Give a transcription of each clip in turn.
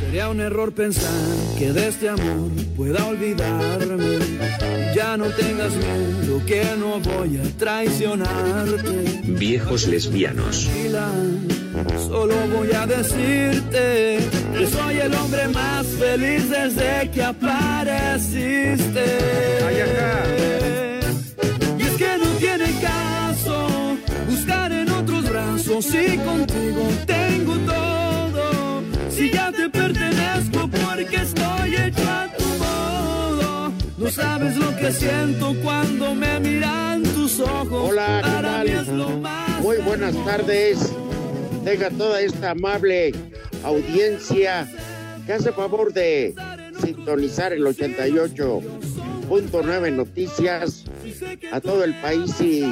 Sería un error pensar que de este amor pueda olvidarme. Ya no tengas miedo que no voy a traicionarte. Viejos lesbianos. Solo voy a decirte que soy el hombre más feliz desde que apareciste. Y es que no tiene caso buscar en otros brazos y contigo tengo todo. Porque estoy hecho a tu modo. No sabes lo que siento cuando me miran tus ojos. Hola, ¿qué Para mí tal? es lo más Muy buenas tardes. Tenga toda esta amable audiencia que hace favor de sintonizar el 88.9 Noticias a todo el país y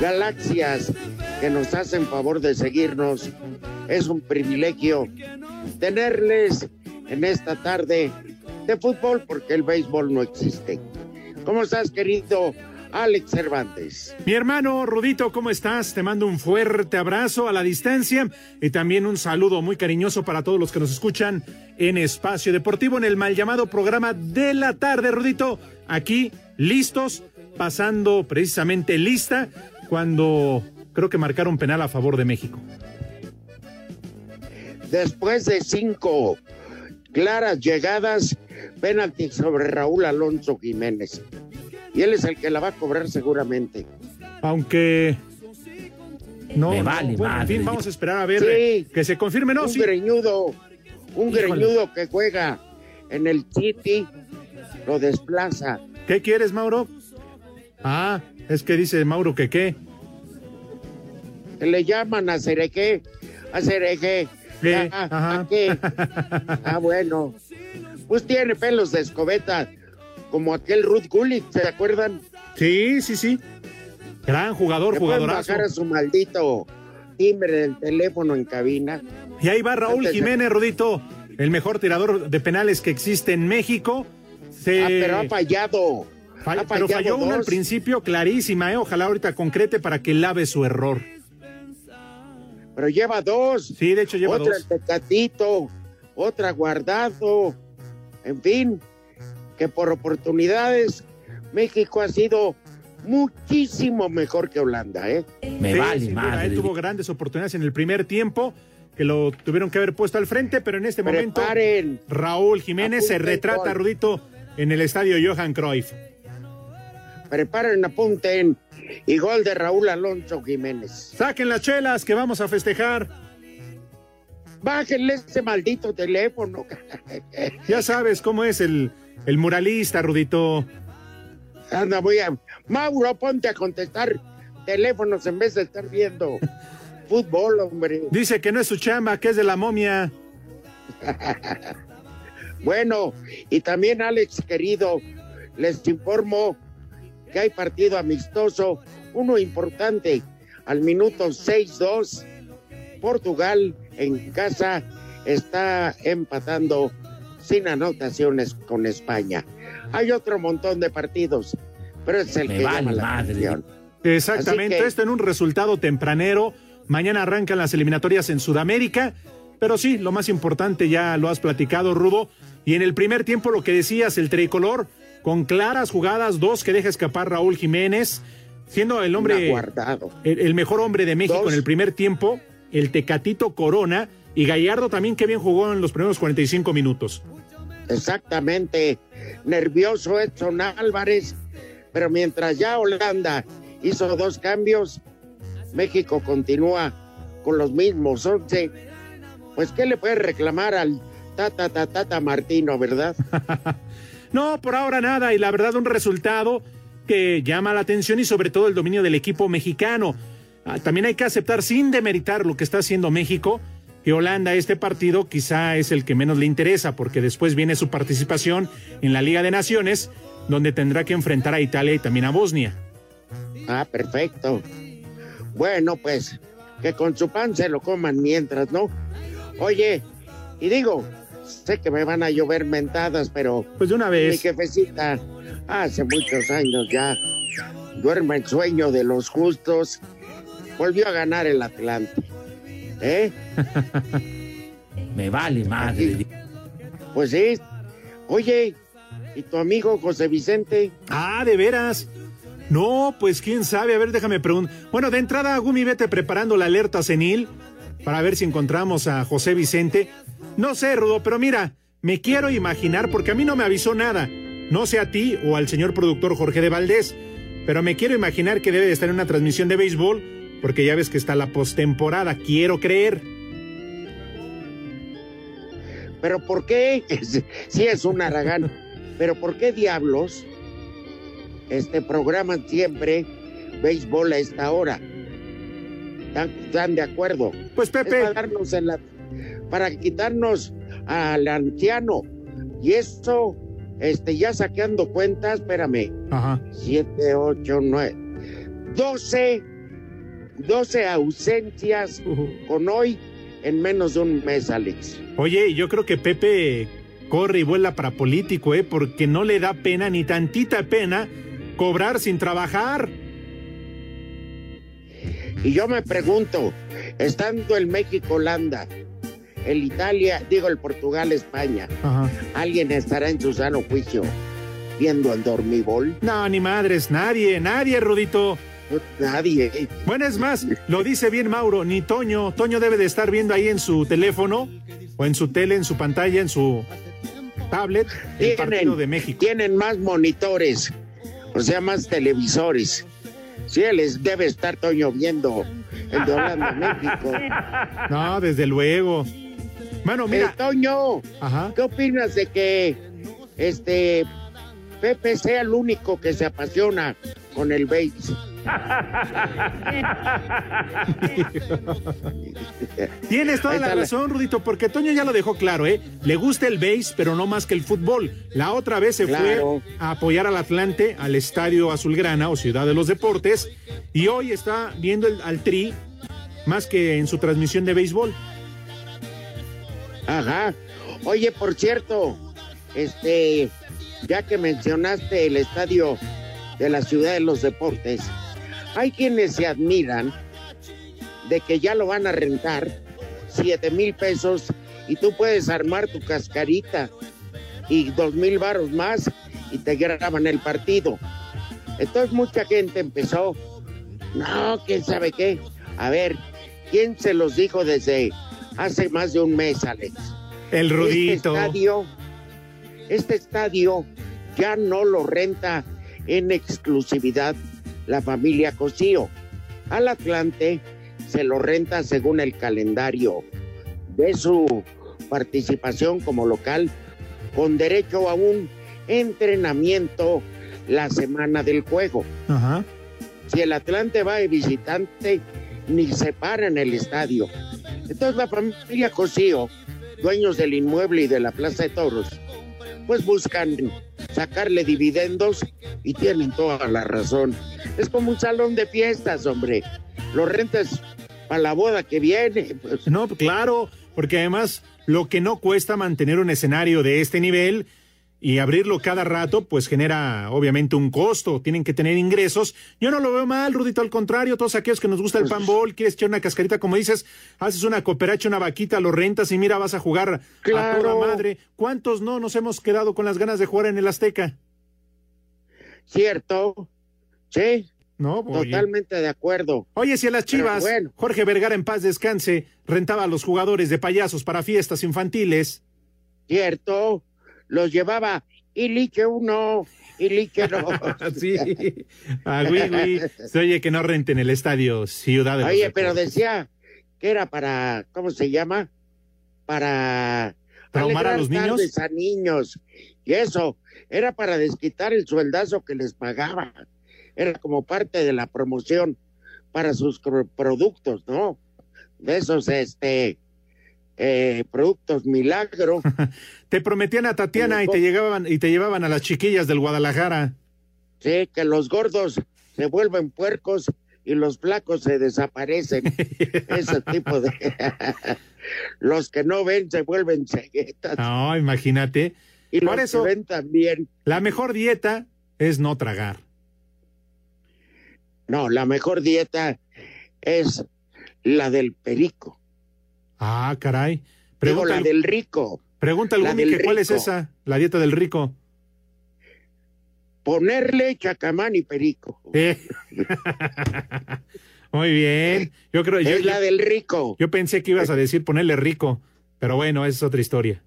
galaxias que nos hacen favor de seguirnos. Es un privilegio tenerles en esta tarde de fútbol porque el béisbol no existe. ¿Cómo estás, querido Alex Cervantes? Mi hermano Rudito, ¿cómo estás? Te mando un fuerte abrazo a la distancia y también un saludo muy cariñoso para todos los que nos escuchan en Espacio Deportivo en el mal llamado programa de la tarde, Rudito. Aquí, listos, pasando precisamente lista cuando creo que marcaron penal a favor de México. Después de cinco claras llegadas, penalti sobre Raúl Alonso Jiménez. Y él es el que la va a cobrar seguramente. Aunque. No, Me no, vale bueno, en fin, vamos a esperar a ver Sí. eh, que se confirme, ¿no? un Sí. greñudo, un Híjole. greñudo que juega en el City, lo desplaza. ¿Qué quieres, Mauro? Ah, es que dice Mauro que qué. Que le llaman a Cereje, a Cereje. ¿Qué? ¿A, Ajá. a qué? Ah, bueno. Pues tiene pelos de escobeta, como aquel Ruth Gullit, ¿se acuerdan? Sí, sí, sí. Gran jugador, jugadorazo. bajar a su maldito timbre del teléfono en cabina. Y ahí va Raúl Antes de- Jiménez, Rodito, el mejor tirador de penales que existe en México. Se- Ah, pero ha fallado. Fall- ha pero falló una al dos. principio clarísima, ¿eh? Ojalá ahorita concrete para que lave su error. Pero lleva dos. Sí, de hecho lleva otra dos. el Tecatito, otra guardado. En fin, que por oportunidades México ha sido muchísimo mejor que Holanda, ¿eh? Me Sí, vale madre. él tuvo grandes oportunidades en el primer tiempo que lo tuvieron que haber puesto al frente, pero en este momento Preparen. Raúl Jiménez se retrata. Rudito, en el estadio Johan Cruyff. Preparen, apunten. Y gol de Raúl Alonso Jiménez. Saquen las chelas que vamos a festejar. Bájenle ese maldito teléfono. Ya sabes cómo es el, el muralista, Rudito. Anda, voy a. Mauro, ponte a contestar teléfonos en vez de estar viendo fútbol, hombre. Dice que no es su chamba, que es de la momia. Bueno, y también Alex, querido, les informo que hay partido amistoso, uno importante, al minuto 6-2. Portugal en casa está empatando sin anotaciones con España. Hay otro montón de partidos, pero es el Me que vale llama la madre. atención. Exactamente, que- esto en un resultado tempranero. Mañana arrancan las eliminatorias en Sudamérica, pero sí, lo más importante ya lo has platicado, Rudo, Y en el primer tiempo lo que decías, el tricolor, con claras jugadas, dos que deja escapar Raúl Jiménez, siendo el hombre, el, el, mejor hombre de México Dos. en el primer tiempo, el Tecatito Corona y Gallardo también que bien jugó en los primeros 45 minutos. Exactamente. Nervioso Edson Álvarez, pero mientras ya Holanda hizo dos cambios, México continúa con los mismos 11. Pues, ¿qué le puede reclamar al Tata Tata Tata Martino, verdad? No, por ahora nada, y la verdad un resultado que llama la atención y sobre todo el dominio del equipo mexicano. Ah, También hay que aceptar sin demeritar lo que está haciendo México, que Holanda este partido quizá es el que menos le interesa, porque después viene su participación en la Liga de Naciones, donde tendrá que enfrentar a Italia y también a Bosnia. Ah, perfecto. Bueno, pues, que con su pan se lo coman mientras, ¿no? Oye, y digo, sé que me van a llover mentadas, pero... Pues de una vez. Mi jefecita, hace muchos años ya, duerme el sueño de los justos, volvió a ganar el Atlante. ¿Eh? Me vale madre. Pues sí. Oye, ¿y tu amigo José Vicente? Ah, de veras. No, pues quién sabe, a ver, déjame preguntar. Bueno, de entrada, Gumi, vete preparando la alerta senil para ver si encontramos a José Vicente. No sé, Rudo, pero mira, me quiero imaginar, porque a mí no me avisó nada. No sé a ti o al señor productor Jorge de Valdés, pero me quiero imaginar que debe de estar en una transmisión de béisbol, porque ya ves que está la postemporada. Quiero creer. ¿Pero por qué? Sí, es un aragán. ¿Pero por qué diablos este programan siempre béisbol a esta hora? ¿Están, de acuerdo? Pues Pepe. Es para, darnos en la- para quitarnos al anciano. Y eso, este, ya saqueando cuentas, espérame. Ajá. 7, 8, 9. 12, 12 ausencias con hoy en menos de un mes, Alex. Oye, yo creo que Pepe corre y vuela para político, ¿eh? Porque no le da pena, ni tantita pena, cobrar sin trabajar. Y yo me pregunto, estando el México-Holanda, el Italia, digo el Portugal-España, Ajá. ¿alguien estará en su sano juicio viendo el dormibol? No, ni madres, nadie, nadie, Rudito. Nadie. Bueno, es más, lo dice bien Mauro, ni Toño. Toño debe de estar viendo ahí en su teléfono, o en su tele, en su pantalla, en su tablet, el partido de México. Tienen más monitores, o sea, más televisores. Sí, les debe estar Toño viendo el de Holanda, México. No, desde luego. Bueno, mira. Eh, Toño, ¿qué opinas de que este Pepe sea el único que se apasiona con el base? Tienes toda la razón, Rudito, porque Toño ya lo dejó claro, ¿eh? Le gusta el base, pero no más que el fútbol. La otra vez se Claro. fue a apoyar al Atlante, al Estadio Azulgrana o Ciudad de los Deportes, y hoy está viendo el- al Tri más que en su transmisión de béisbol. Ajá. Oye, por cierto, este, ya que mencionaste el estadio de la Ciudad de los Deportes, hay quienes se admiran de que ya lo van a rentar siete mil pesos y tú puedes armar tu cascarita y dos mil varos más y te graban el partido. Entonces mucha gente empezó, no, quién sabe qué. A ver, ¿quién se los dijo desde hace más de un mes, Alex? El Rudito. Este estadio, este estadio ya no lo renta en exclusividad la familia Cosío. Al Atlante se lo renta según el calendario de su participación como local, con derecho a un entrenamiento la semana del juego. Ajá. Si el Atlante va de visitante, ni se para en el estadio. Entonces la familia Cosío, dueños del inmueble y de la Plaza de Toros, pues buscan sacarle dividendos y tienen toda la razón. Es como un salón de fiestas, hombre. Lo rentas para la boda que viene. pues. No, claro, porque además lo que no cuesta mantener un escenario de este nivel y abrirlo cada rato, pues genera obviamente un costo, tienen que tener ingresos. Yo no lo veo mal, Rudito, al contrario, todos aquellos que nos gusta el panball, quieres echar una cascarita, como dices, haces una cooperacha, una vaquita, lo rentas y mira, vas a jugar a Claro. toda madre. ¿Cuántos no nos hemos quedado con las ganas de jugar en el Azteca? ¿Cierto? Sí, No, oye. totalmente de acuerdo. Oye, si a las Chivas, bueno. Jorge Vergara en paz descanse, rentaba a los jugadores de payasos para fiestas infantiles. ¿Cierto? Los llevaba y liche uno, y liche dos. sí, a Gui, Gui. Se oye que no renten el estadio Ciudad de los Oye, pero decía que era para, ¿cómo se llama? Para ¿Traumar a los niños? a niños. Y eso, era para desquitar el sueldazo que les pagaba. Era como parte de la promoción para sus productos, ¿no? De esos, este, eh, productos milagro. Te prometían a Tatiana y te llegaban y te llevaban a las chiquillas del Guadalajara. Sí, que los gordos se vuelven puercos y los flacos se desaparecen. Ese tipo de... los que no ven se vuelven ceguetas. No, imagínate. y los por eso- que ven también. La mejor dieta es no tragar. No, la mejor dieta es la del perico. Ah, caray. Pregunta, la del rico. pregunta al Gumi cuál es esa, la dieta del rico. Ponerle chacamán y perico. Eh. Muy bien. Yo creo, yo, es la del rico. yo pensé que ibas a decir ponerle rico, pero bueno, esa es otra historia.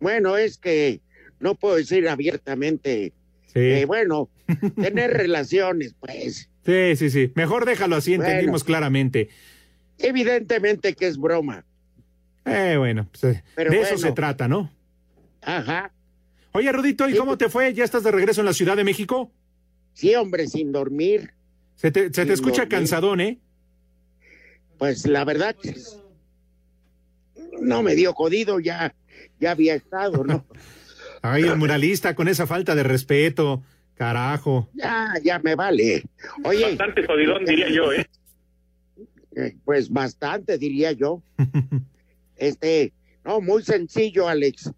Bueno, es que no puedo decir abiertamente. Sí, eh, bueno, tener relaciones, pues. sí, sí, sí. Mejor déjalo así, Bueno. entendimos claramente. Evidentemente que es broma. Eh, bueno, pues, Pero de eso se trata, ¿no? Ajá. Oye, Rudito, ¿y Sí, cómo te fue? ¿Ya estás de regreso en la Ciudad de México? Sí, hombre, sin dormir. Se te, se te Sin escucha dormir. cansadón, ¿eh? Pues la verdad no me dio jodido, ya, ya había estado, ¿no? Ay, el muralista con esa falta de respeto. Carajo. Ya, ya me vale. Oye, Bastante jodidón, diría yo, ¿eh? eh, pues bastante, diría yo. Este, no, muy sencillo, Alex.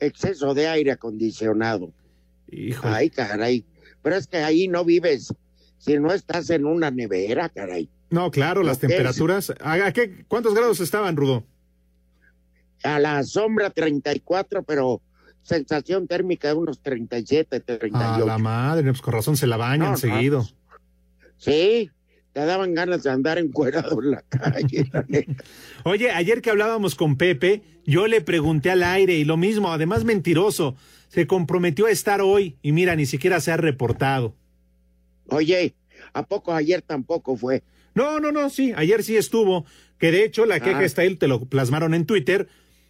Exceso de aire acondicionado. Hijo. Ay, caray. Pero es que ahí no vives si no estás en una nevera, caray. No, claro, las temperaturas. ¿A a qué, ¿Cuántos grados estaban, Rudo? A la sombra 34, pero sensación térmica de unos 37, A 38. la madre, pues con razón se la bañan No, no. seguido. Sí, te daban ganas de andar encuerado en la calle. la neta. Oye, ayer que hablábamos con Pepe, yo le pregunté al aire y lo mismo, además mentiroso, se comprometió a estar hoy y mira, ni siquiera se ha reportado. Oye, ¿a poco ayer tampoco fue? No, no, no, sí, ayer sí estuvo, que de hecho la queja Ah. está ahí, te lo plasmaron en Twitter,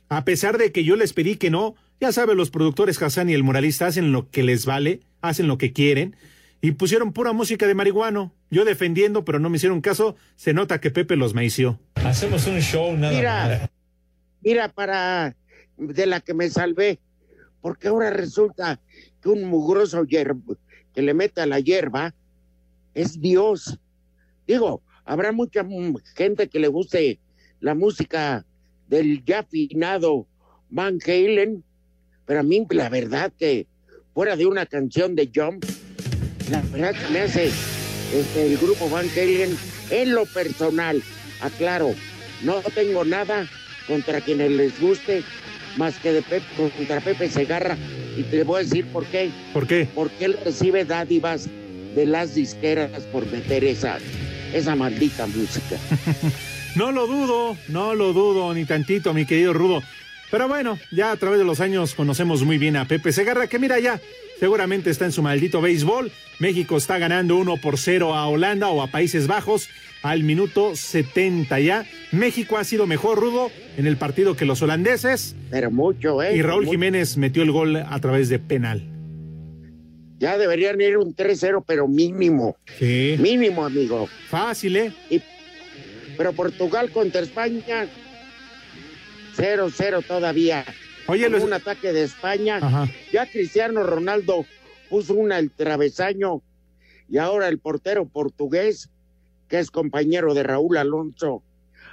a pesar de que yo les pedí que no, ya saben, los productores Hassan y el muralista hacen lo que les vale, hacen lo que quieren, y pusieron pura música de marihuano, yo defendiendo, pero no me hicieron caso, se nota que Pepe los maició. Hacemos un show nada Mira, más. mira para de la que me salvé, porque ahora resulta que un mugroso hierb- que le mete a la hierba es Dios. Digo, habrá mucha mm, gente que le guste la música del ya finado Van Halen, pero a mí la verdad que fuera de una canción de Jump, la verdad que me hace este, el grupo Van Halen en lo personal, aclaro, no tengo nada contra quienes les guste más que de Pepe, contra Pepe Segarra y te voy a decir por qué, ¿Por qué? porque él recibe dádivas de las disqueras por meter esa, esa maldita música. No lo dudo, no lo dudo ni tantito, mi querido Rudo. Pero bueno, ya a través de los años conocemos muy bien a Pepe Segarra, que mira ya, seguramente está en su maldito béisbol. México está ganando 1 por 0 a Holanda o a Países Bajos al minuto 70 ya. México ha sido mejor, Rudo, en el partido que los holandeses. Pero mucho, ¿eh? Y Raúl Mucho. Jiménez metió el gol a través de penal. Ya deberían ir un 3-0, pero mínimo, Sí. mínimo, amigo. Fácil, ¿eh? Pero Portugal contra España, 0-0 todavía. Oye, los... un ataque de España. Ajá. Ya Cristiano Ronaldo puso una al travesaño y ahora el portero portugués, que es compañero de Raúl Alonso,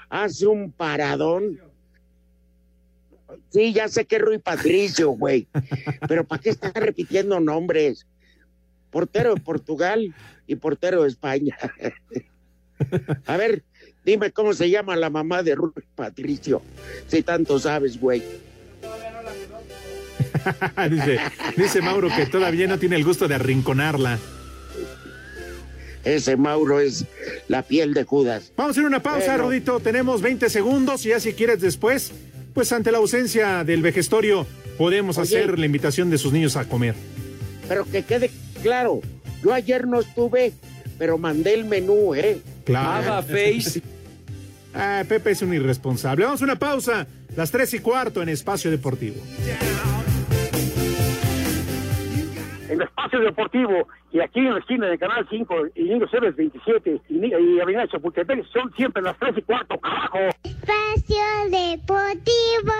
hace un paradón. Sí, ya sé que es Rui Patricio, güey. Pero ¿para qué estás repitiendo nombres? Portero de Portugal y portero de España. A ver, dime cómo se llama la mamá de Rui Patricio. Si tanto sabes, güey. dice, dice Mauro que todavía no tiene el gusto de arrinconarla. Ese Mauro es la piel de Judas. Vamos a hacer una pausa, Bueno. Rudito. Tenemos 20 segundos y ya si quieres después, pues ante la ausencia del vejestorio, podemos Oye. hacer la invitación de sus niños a comer. Pero que quede claro, yo ayer no estuve, pero mandé el menú, ¿eh? Claro. Face. Ah, Pepe es un irresponsable. Vamos a una pausa. Las tres y cuarto en Espacio Deportivo. En Espacio Deportivo y aquí en la esquina de Canal 5 y Niños Héroes 27 y, y Avenida Chapultepec son siempre las 3 y cuarto, carajo. Espacio Deportivo.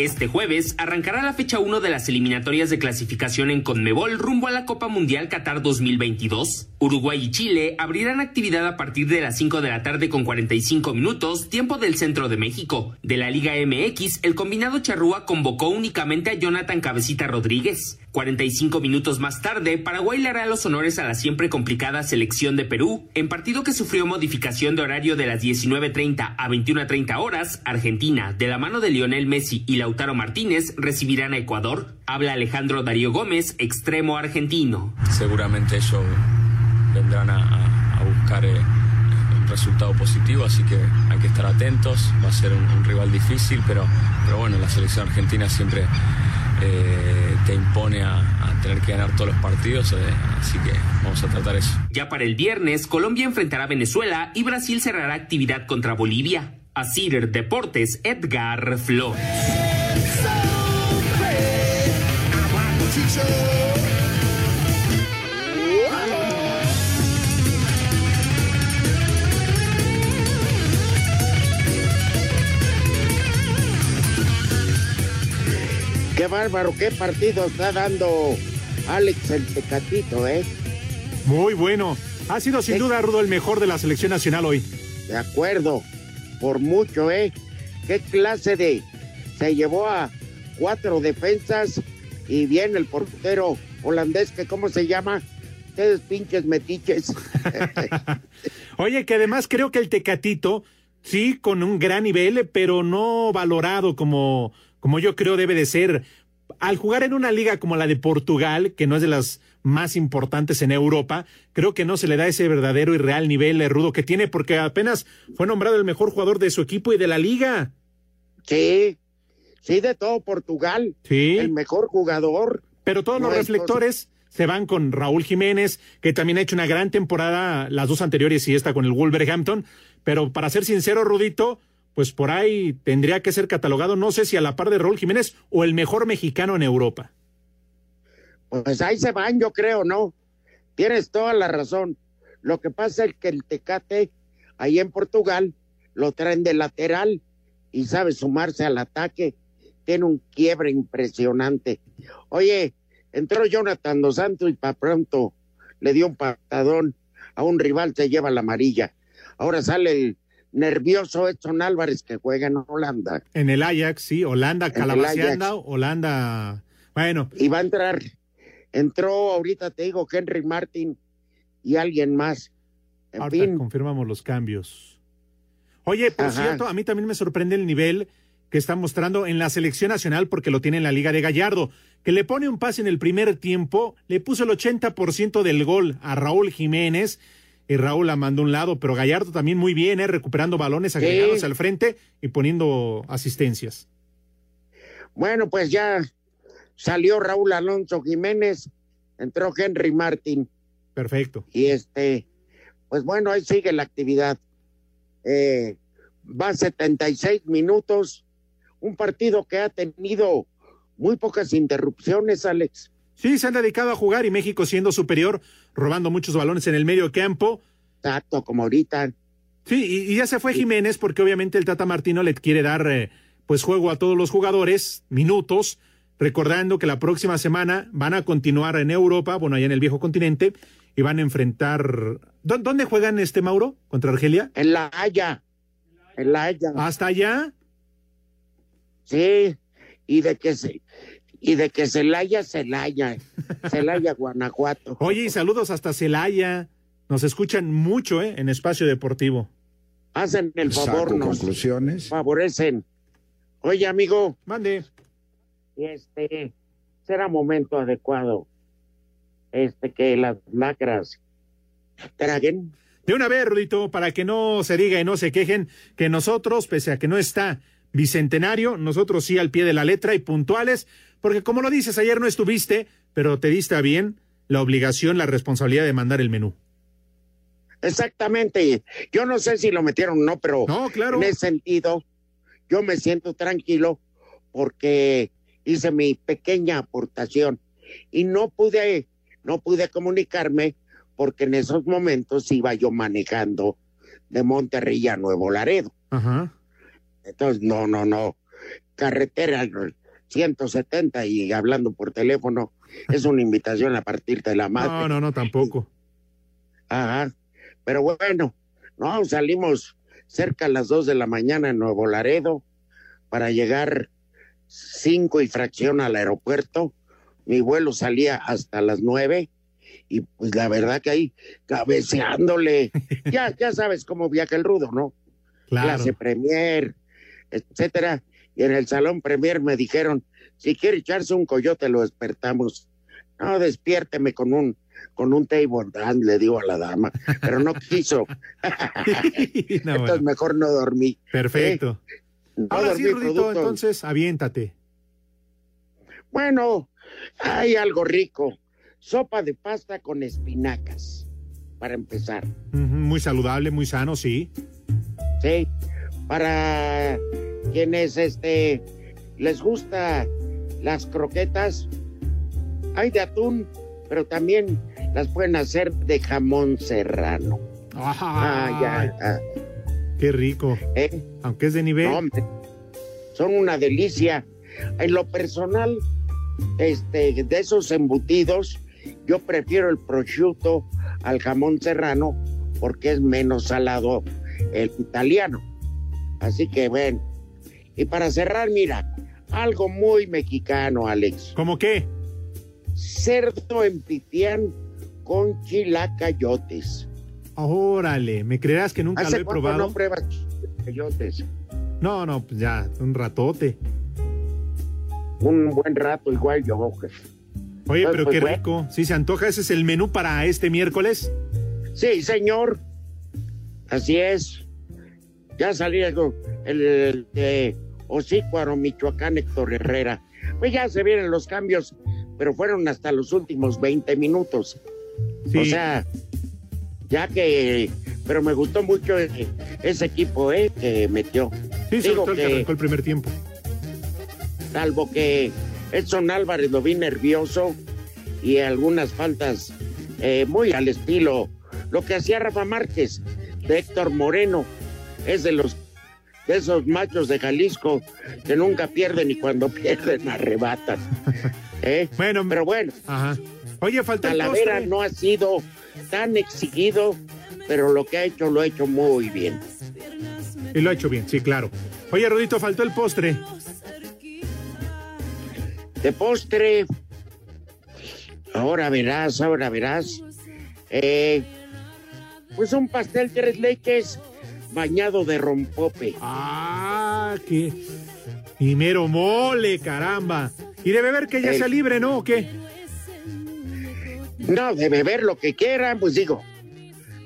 Este jueves arrancará la fecha 1 de las eliminatorias de clasificación en Conmebol rumbo a la Copa Mundial Qatar 2022. Uruguay y Chile abrirán actividad a partir de las 5 de la tarde con 45 minutos, tiempo del centro de México. De la Liga MX, el combinado charrúa convocó únicamente a Jonathan Cabecita Rodríguez. 45 minutos más tarde, Paraguay le hará los honores a la siempre complicada selección de Perú. En partido que sufrió modificación de horario de las 19.30 a 21.30 horas, Argentina, de la mano de Lionel Messi y Lautaro Martínez, recibirán a Ecuador. Habla Alejandro Darío Gómez, extremo argentino. seguramente ellos vendrán a, a- a buscar eh, un resultado positivo, así que hay que estar atentos. Va a ser un, un rival difícil, pero, pero bueno, la selección argentina siempre eh, te impone a, a tener que ganar todos los partidos, eh, así que vamos a tratar eso. Ya para el viernes, Colombia enfrentará a Venezuela y Brasil cerrará actividad contra Bolivia. Asir Deportes, Edgar Flores. Qué bárbaro, qué partido está dando Alex el Tecatito, ¿eh? Muy bueno. Ha sido sin duda, Rudo, el mejor de la selección nacional hoy. De acuerdo, por mucho, ¿eh? ¿Qué clase de... Se llevó a cuatro defensas y viene el portero holandés, que ¿cómo se llama? Ustedes pinches metiches. Oye, que además creo que el Tecatito, sí, con un gran nivel, pero no valorado como, como yo creo debe de ser. Al jugar en una liga como la de Portugal, que no es de las más importantes en Europa, creo que no se le da ese verdadero y real nivel eh, rudo que tiene, porque apenas fue nombrado el mejor jugador de su equipo y de la liga. Sí, sí, de todo Portugal. Sí. El mejor jugador. Pero todos No los es reflectores se van con Raúl Jiménez, que también ha hecho una gran temporada, las dos anteriores y esta con el Wolverhampton. Pero para ser sincero, Rudito, pues por ahí tendría que ser catalogado, no sé si a la par de Raúl Jiménez o el mejor mexicano en Europa. Pues ahí se van, yo creo, ¿no? Tienes toda la razón. Lo que pasa es que el Tecate, ahí en Portugal, lo traen de lateral y sabe sumarse al ataque. Tiene un quiebre impresionante. Oye, entró Jonathan Dos Santos y para pronto le dio un patadón a un rival, se lleva la amarilla. Ahora sale el nervioso Edson Álvarez que juega en Holanda. En el Ajax, sí, Holanda, Ajax. Holanda. Bueno, Y va a entrar, entró ahorita te digo Henry Martin y alguien más. En ahorita fin, confirmamos los cambios. Oye, por Ajá. cierto, a mí también me sorprende el nivel que está mostrando en la selección nacional porque lo tiene en la Liga de Gallardo, que le pone un pase en el primer tiempo, le puso el 80% del gol a Raúl Jiménez y Raúl la mandó a un lado, pero Gallardo también muy bien, ¿eh? recuperando balones agregados al frente y poniendo asistencias. bueno, pues ya salió Raúl Alonso Jiménez, entró Henry Martin Perfecto. y este, pues bueno, ahí sigue la actividad. Eh, va 76 minutos, un partido que ha tenido muy pocas interrupciones, Alex. Sí, se han dedicado a jugar y México siendo superior, robando muchos balones en el medio campo. Exacto, como ahorita. Sí, y, y ya se fue Jiménez porque obviamente el Tata Martino le quiere dar eh, pues juego a todos los jugadores, minutos, recordando que la próxima semana van a continuar en Europa, bueno, allá en el viejo continente, y van a enfrentar... ¿Dó- ¿Dónde juegan este Mauro? ¿Contra Argelia? En La Haya. En La Haya. ¿Hasta allá? Sí, y de que se y de que Celaya, Celaya, Celaya, Guanajuato. Oye, y saludos hasta Celaya. Nos escuchan mucho, ¿eh? En Espacio Deportivo. Hacen el favor, Saco nos conclusiones. favorecen. Oye, amigo, Mande. este será momento adecuado este que las lacras traguen. De una vez, Rudito, para que no se diga y no se quejen, que nosotros, pese a que no está Bicentenario, nosotros sí al pie de la letra y puntuales, porque como lo dices, ayer no estuviste, pero te diste a bien la obligación, la responsabilidad de mandar el menú. Exactamente. Yo no sé si lo metieron o no, pero No, claro. en ese sentido, yo me siento tranquilo porque hice mi pequeña aportación y no pude, no pude comunicarme porque en esos momentos iba yo manejando de Monterrey a Nuevo Laredo. Ajá. Entonces, no, no, no. Carretera 170 y hablando por teléfono es una invitación a partir de la madre. No, no, no, tampoco. Ajá. Pero bueno, no, salimos cerca a las dos de la mañana en Nuevo Laredo para llegar cinco y fracción al aeropuerto. Mi vuelo salía hasta las nueve y pues la verdad que ahí cabeceándole. ya, ya sabes cómo viaja el rudo, ¿no? Claro. Clase Premier, etcétera. Y en el salón Premier me dijeron, si quiere echarse un coyote, lo despertamos. No, despiérteme con un con un table dance, le digo a la dama, pero no quiso. No, Entonces bueno, mejor no dormí. perfecto. No Ahora sí, Rudito, entonces aviéntate. Bueno, hay algo rico. Sopa de pasta con espinacas, para empezar. Muy saludable, muy sano, sí. Sí, para quienes este les gusta las croquetas, hay de atún, pero también las pueden hacer de jamón serrano. Ah, ya. ah, Qué rico. ¿eh? Aunque es de nivel. No, hombre, son una delicia. En lo personal, este, de esos embutidos, yo prefiero el prosciutto al jamón serrano porque es menos salado el italiano. Así que bueno. Y para cerrar, mira, algo muy mexicano, Alex. ¿Cómo qué? Cerdo en pipián con chilacayotes. Órale, ¿me creerás que nunca lo ¿Hace he probado? no pruebas chilacayotes? No, no, pues ya, un ratote. Un buen rato, igual yo. Oye, Pues, pero pues, qué bueno. rico. ¿Sí se antoja? ¿Ese es el menú para este miércoles? Sí, señor. Así es. Ya salí el, el, el de Osícuaro, Michoacán, Héctor Herrera. Pues ya se vienen los cambios, pero fueron hasta los últimos 20 minutos. Sí. O sea, ya que. Pero me gustó mucho ese, ese equipo, ¿eh? Que metió. Sí, sobre Digo que que- arrancó el primer tiempo. salvo que Edson Álvarez lo vi nervioso y algunas faltas eh, muy al estilo lo que hacía Rafa Márquez de Héctor Moreno es de los de esos machos de Jalisco que nunca pierden y cuando pierden arrebatan ¿eh? bueno pero bueno Ajá. Oye, falta el Talavera postre. no ha sido tan exigido pero lo que ha hecho lo ha hecho muy bien Y lo ha hecho bien, sí, claro. Oye, Rodito, faltó el postre. De postre, ahora verás, ahora verás. Eh, pues un pastel tres leches bañado de rompope. Ah, qué. Y mero mole, caramba. Y de beber que ya El- sea libre, ¿no? ¿O qué? No, de beber lo que quieran, pues digo,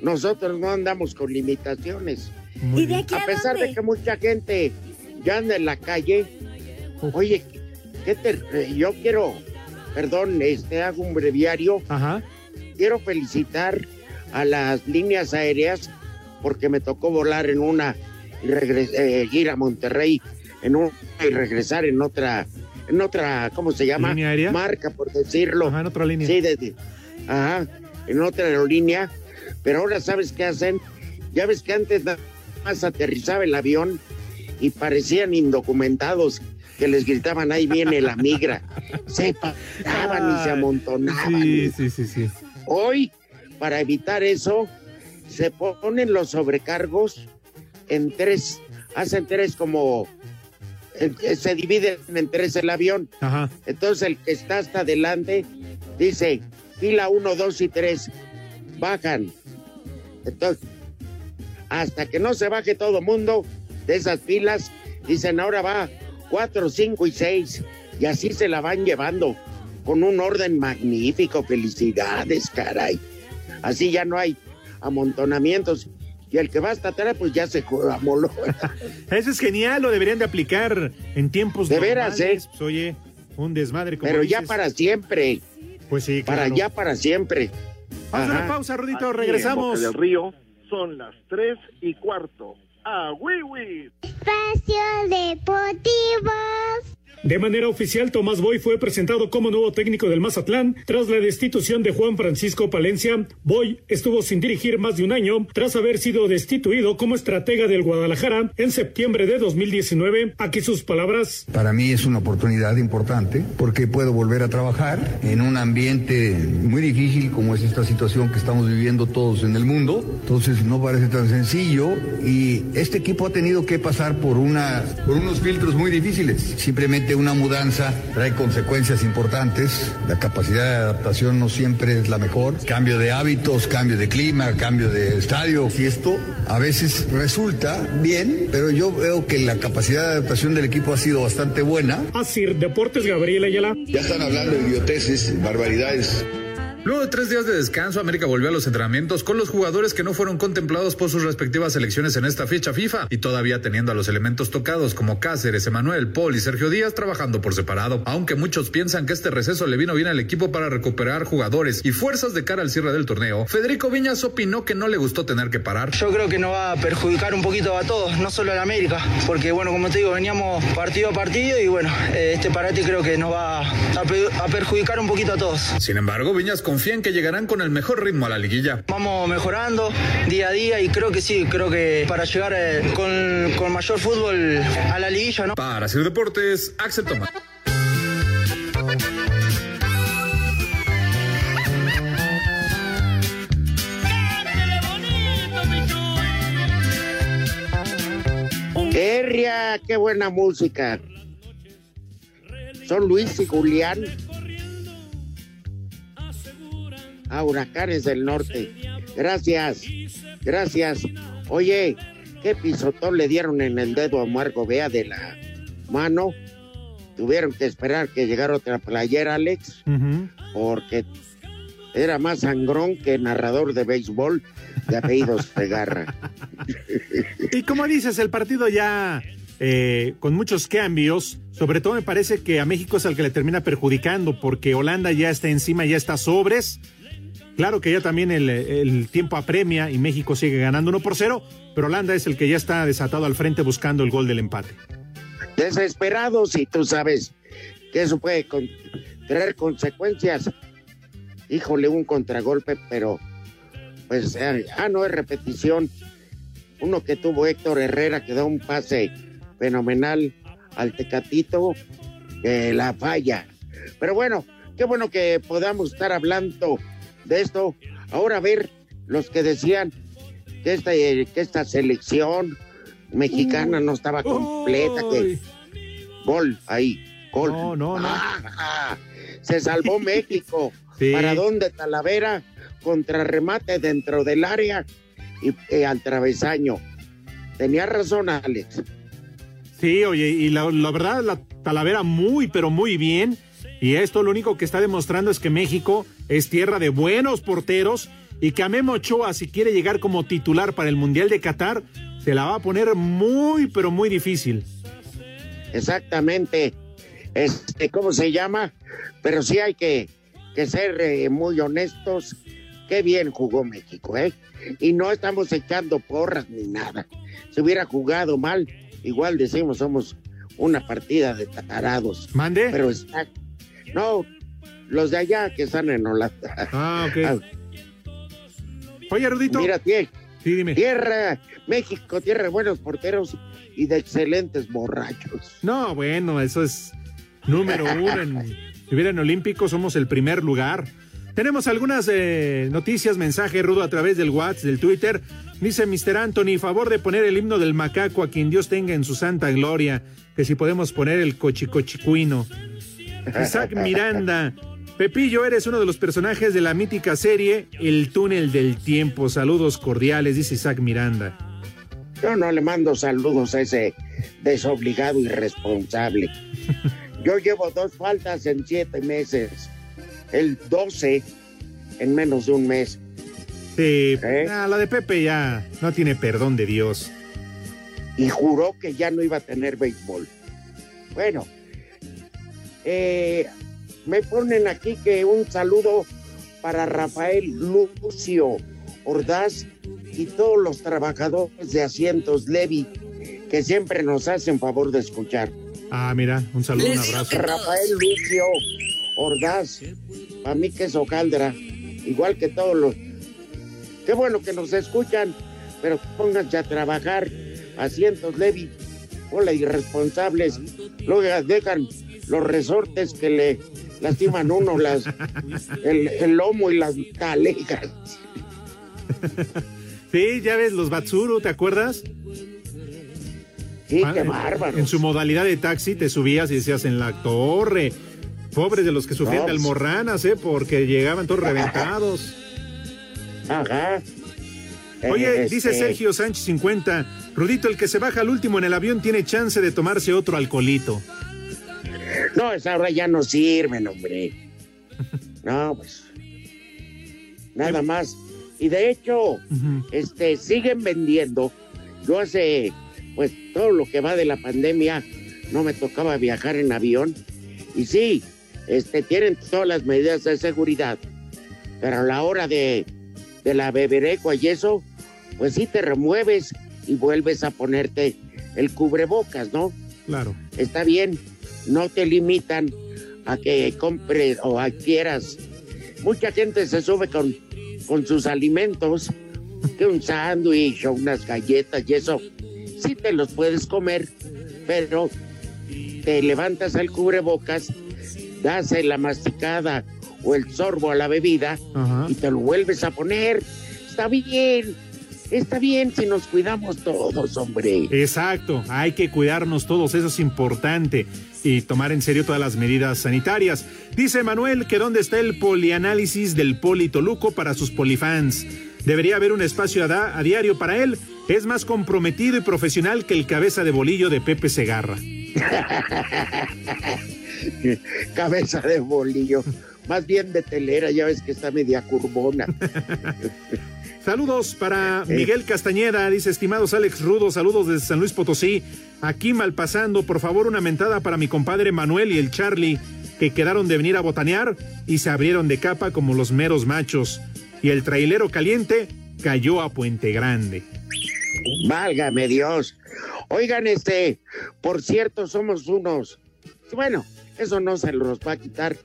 nosotros no andamos con limitaciones. Muy a pesar de que mucha gente ya anda en la calle, oye, ¿qué te, yo quiero, perdón, este hago un breviario. Ajá. Quiero felicitar a las líneas aéreas porque me tocó volar en una y regres- eh, ir a Monterrey en una y regresar en otra, en otra, ¿cómo se llama? ¿Línea aérea? Marca, por decirlo. Ajá, en otra línea. Sí, ajá, en otra aerolínea. Pero ahora, ¿sabes qué hacen? Ya ves que antes nada más aterrizaba el avión y parecían indocumentados que les gritaban, ahí viene la migra. Se paraban y se amontonaban. Sí, sí, sí, sí. Hoy, para evitar eso, se ponen los sobrecargos en tres, hacen tres como eh, se divide en tres el avión. Ajá. Entonces el que está hasta adelante dice, fila 1, 2 y 3, bajan. Entonces, hasta que no se baje todo mundo de esas filas, dicen, ahora va 4, 5 y 6. Y así se la van llevando, con un orden magnífico. Felicidades, caray. Así ya no hay amontonamientos. Y el que va hasta atrás, pues ya se amoló. Eso es genial, lo deberían de aplicar en tiempos De veras, normales. Pues, oye, un desmadre como Pero ya para siempre. Pues sí, Para claro. ya para siempre. Vamos a una Ajá. pausa, Rudito, Aquí regresamos. En Boca del Río son las 3 y cuarto. ¡Ah, Wiwi! Espacio Deportivo. De manera oficial, Tomás Boy fue presentado como nuevo técnico del Mazatlán tras la destitución de Juan Francisco Palencia. Boy estuvo sin dirigir más de un año tras haber sido destituido como estratega del Guadalajara en septiembre de 2019. Aquí sus palabras. Para mí es una oportunidad importante porque puedo volver a trabajar en un ambiente muy difícil como es esta situación que estamos viviendo todos en el mundo. Entonces no parece tan sencillo y este equipo ha tenido que pasar por, una, por unos filtros muy difíciles. Simplemente una mudanza trae consecuencias importantes. La capacidad de adaptación no siempre es la mejor. Cambio de hábitos, cambio de clima, cambio de estadio. Y esto a veces resulta bien, pero yo veo que la capacidad de adaptación del equipo ha sido bastante buena. Así, Deportes Gabriel Ayala. Ya están hablando de idioteces, barbaridades. Luego de tres días de descanso, América volvió a los entrenamientos con los jugadores que no fueron contemplados por sus respectivas selecciones en esta fecha FIFA y todavía teniendo a los elementos tocados como Cáceres, Emanuel, Paul y Sergio Díaz trabajando por separado. Aunque muchos piensan que este receso le vino bien al equipo para recuperar jugadores y fuerzas de cara al cierre del torneo, Federico Viñas opinó que no le gustó tener que parar. Yo creo que nos va a perjudicar un poquito a todos, no solo a la América, porque bueno, como te digo, veníamos partido a partido y bueno, eh, este parate creo que nos va a, pe- a perjudicar un poquito a todos. Sin embargo, Viñas confía en que llegarán con el mejor ritmo a la liguilla. Vamos mejorando día a día y creo que sí, creo que para llegar eh, con, con mayor fútbol a la liguilla, ¿no? Para hacer deportes, Axel Tomás. Herria, qué buena música. Son Luis y Julián. A Huracanes del Norte. Gracias, gracias. Oye, qué pisotón le dieron en el dedo a Marco Bea de la mano. Tuvieron que esperar que llegara otra playera, Alex, porque era más sangrón que narrador de béisbol de apellidos Pegarra. Y como dices, el partido ya eh, con muchos cambios, sobre todo me parece que a México es el que le termina perjudicando, porque Holanda ya está encima, ya está sobres. Claro que ya también el, tiempo apremia y México sigue ganando 1 por 0, pero Holanda es el que ya está desatado al frente buscando el gol del empate. Desesperados y tú sabes que eso puede con- traer consecuencias. Híjole, un contragolpe, pero pues eh, ah, no es repetición. Uno que tuvo Héctor Herrera que da un pase fenomenal al Tecatito, la falla. Pero bueno, qué bueno que podamos estar hablando de esto. Ahora a ver los que decían que esta, eh, que esta selección mexicana no estaba completa, que gol ahí, gol. No, no, no. Ah, se salvó México. Sí. ¿Para dónde Talavera? Contrarremate dentro del área y eh, al travesaño. Tenía razón, Alex. Sí, oye, y la, la verdad, la Talavera muy, pero muy bien. Y esto lo único que está demostrando es que México es tierra de buenos porteros y que a Memo Ochoa, si quiere llegar como titular para el Mundial de Qatar, se la va a poner muy, pero muy difícil. Exactamente. Este, ¿cómo se llama? Pero sí hay que, ser eh, muy honestos. Qué bien jugó México, ¿eh? Y no estamos echando porras ni nada. Si hubiera jugado mal, igual decimos somos una partida de tarados. ¿Mande? Pero está. No, los de allá que están en Holanda. Ah, ok. Oye, Rudito. Mira, Sí, dime. tierra, México, tierra de buenos porteros y de excelentes borrachos. No, bueno, eso es número uno. En, si hubiera en Olímpico, somos el primer lugar. Tenemos algunas eh, noticias, mensaje rudo a través del WhatsApp, del Twitter. Dice Mr. Anthony, favor de poner el himno del macaco a quien Dios tenga en su santa gloria. que si podemos poner el cochicochicuino. Isaac Miranda. Pepillo, eres uno de los personajes de la mítica serie El túnel del tiempo. Saludos cordiales, dice Isaac Miranda. Yo no le mando saludos a ese desobligado irresponsable. Yo llevo dos faltas en siete meses. El 12 en menos de un mes. Sí, ah, la de Pepe ya no tiene perdón de Dios. Y juró que ya no iba a tener béisbol. Bueno, eh, me ponen aquí que un saludo para Rafael Lucio Ordaz y todos los trabajadores de asientos Levi que siempre nos hacen favor de escuchar. Ah, mira, un saludo, un abrazo. Rafael Lucio Ordaz, a mí que es Ocaldra, igual que todos los. Qué bueno que nos escuchan, pero pónganse a trabajar. Asientos Levi, hola irresponsables, luego dejan los resortes que le lastiman uno las, el, lomo y las talegas. Sí, ya ves, los Batsuru, ¿te acuerdas? Sí, qué bárbaro. En su modalidad de taxi te subías y decías en la torre. Pobres de los que sufrían de almorranas, ¿eh? Porque llegaban todos reventados. Ajá. Oye, Este- dice Sergio Sánchez 50. Rudito, el que se baja al último en el avión tiene chance de tomarse otro alcoholito. No, esa hora ya no sirven, hombre. No, pues. Nada más. Y de hecho, este, siguen vendiendo. Yo hace, pues, todo lo que va de la pandemia, no me tocaba viajar en avión. Y sí, este, tienen todas las medidas de seguridad. Pero a la hora de, de la beberecua y eso, pues sí te remueves y vuelves a ponerte el cubrebocas, ¿no? Claro. está bien, no te limitan a que compres o adquieras. Mucha gente se sube con, con sus alimentos, que un sándwich o unas galletas y eso, sí te los puedes comer, pero te levantas el cubrebocas, das la masticada o el sorbo a la bebida Ajá. y te lo vuelves a poner. Está bien, está bien si nos cuidamos todos, hombre. Exacto, hay que cuidarnos todos, eso es importante y tomar en serio todas las medidas sanitarias. Dice Manuel que dónde está el polianálisis del Poli Toluco para sus polifans. Debería haber un espacio a, a diario para él. Es más comprometido y profesional que el cabeza de bolillo de Pepe Segarra. Cabeza de bolillo. Más bien de telera, ya ves que está media curvona. Saludos para Miguel Castañeda, dice estimados Alex Rudo, saludos desde San Luis Potosí. Aquí mal pasando, por favor, una mentada para mi compadre Manuel y el Charlie, que quedaron de venir a botanear y se abrieron de capa como los meros machos. Y el trailero caliente cayó a Puente Grande. Válgame Dios. Oigan, este, por cierto, somos unos. Bueno, eso no se los va a quitar,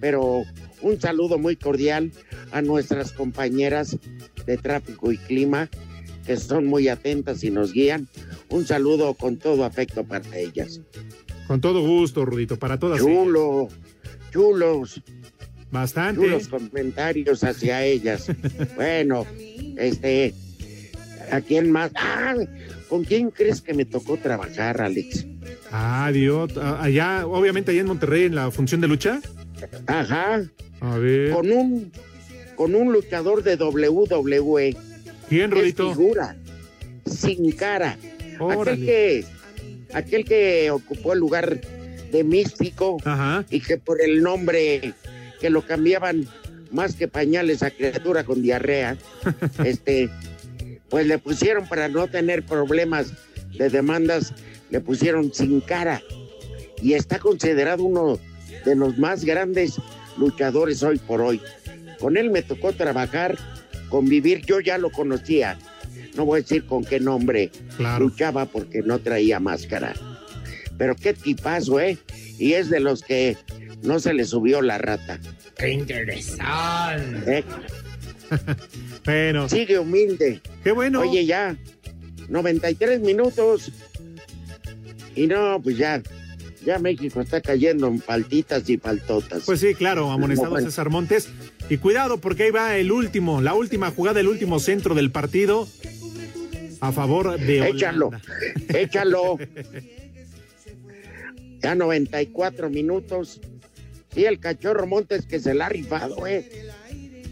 pero un saludo muy cordial a nuestras compañeras de tráfico y clima, que son muy atentas y nos guían. Un saludo con todo afecto para ellas. Con todo gusto, Rudito, para todas. Chulo, chulos, Bastante. chulos comentarios hacia ellas. bueno, este, ¿a quién más? Ah, ¿con quién crees que me tocó trabajar, Alex? Ah, Dios. Ah, Allá, obviamente, allá en Monterrey, en la función de lucha. Ajá. A ver. Con un, con un luchador de WWE. ¿Quién, que es figura, sin cara. Órale. Aquel que, aquel que ocupó el lugar de místico y que por el nombre que lo cambiaban más que pañales a criatura con diarrea, este, pues le pusieron para no tener problemas de demandas, le pusieron sin cara y está considerado uno de los más grandes luchadores hoy por hoy. Con él me tocó trabajar, convivir, yo ya lo conocía. No voy a decir con qué nombre luchaba porque no traía máscara. Pero qué tipazo, ¿eh? Y es de los que no se le subió la rata. Qué interesante. ¿eh? Bueno. Sigue humilde. Qué bueno. Oye, ya, 93 minutos. Y no, pues ya, ya México está cayendo en faltitas y faltotas. Pues sí, claro, amonestado Bueno. César Montes. Y cuidado, porque ahí va el último, la última jugada, el último centro del partido a favor de Holanda. Échalo, échalo. Ya 94 minutos. Sí, el cachorro Montes que se la ha rifado, ¿eh?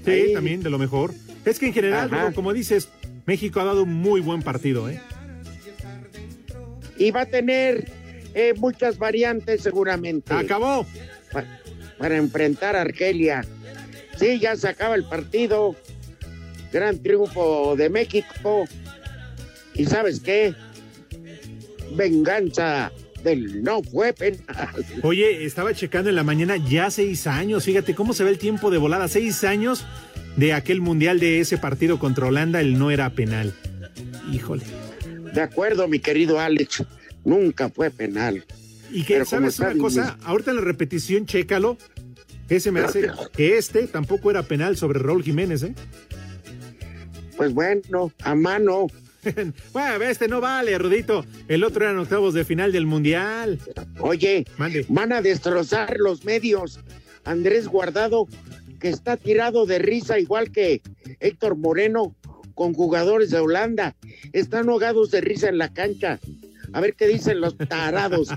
Sí, Ahí. también de lo mejor. Es que en general, Ajá. Como dices, México ha dado un muy buen partido, ¿eh? Y va a tener eh, muchas variantes seguramente. Acabó. Pa- para enfrentar a Argelia. Sí, ya se acaba el partido. Gran triunfo de México. ¿Y sabes qué? Venganza del no fue penal. Oye, estaba checando en la mañana ya seis años. Fíjate cómo se ve el tiempo de volada. Seis años de aquel mundial de ese partido contra Holanda, el no era penal. Híjole. De acuerdo, mi querido Alex. Nunca fue penal. Y que, Pero ¿sabes una cosa? Ahorita en la repetición, chécalo. Ese me hace que este tampoco era penal sobre Raúl Jiménez, ¿eh? Pues bueno, a mano. bueno, este no vale, Rudito. El otro eran octavos de final del Mundial. Oye, van a destrozar los medios. Andrés Guardado, que está tirado de risa, igual que Héctor Moreno, con jugadores de Holanda. Están ahogados de risa en la cancha. A ver qué dicen los tarados.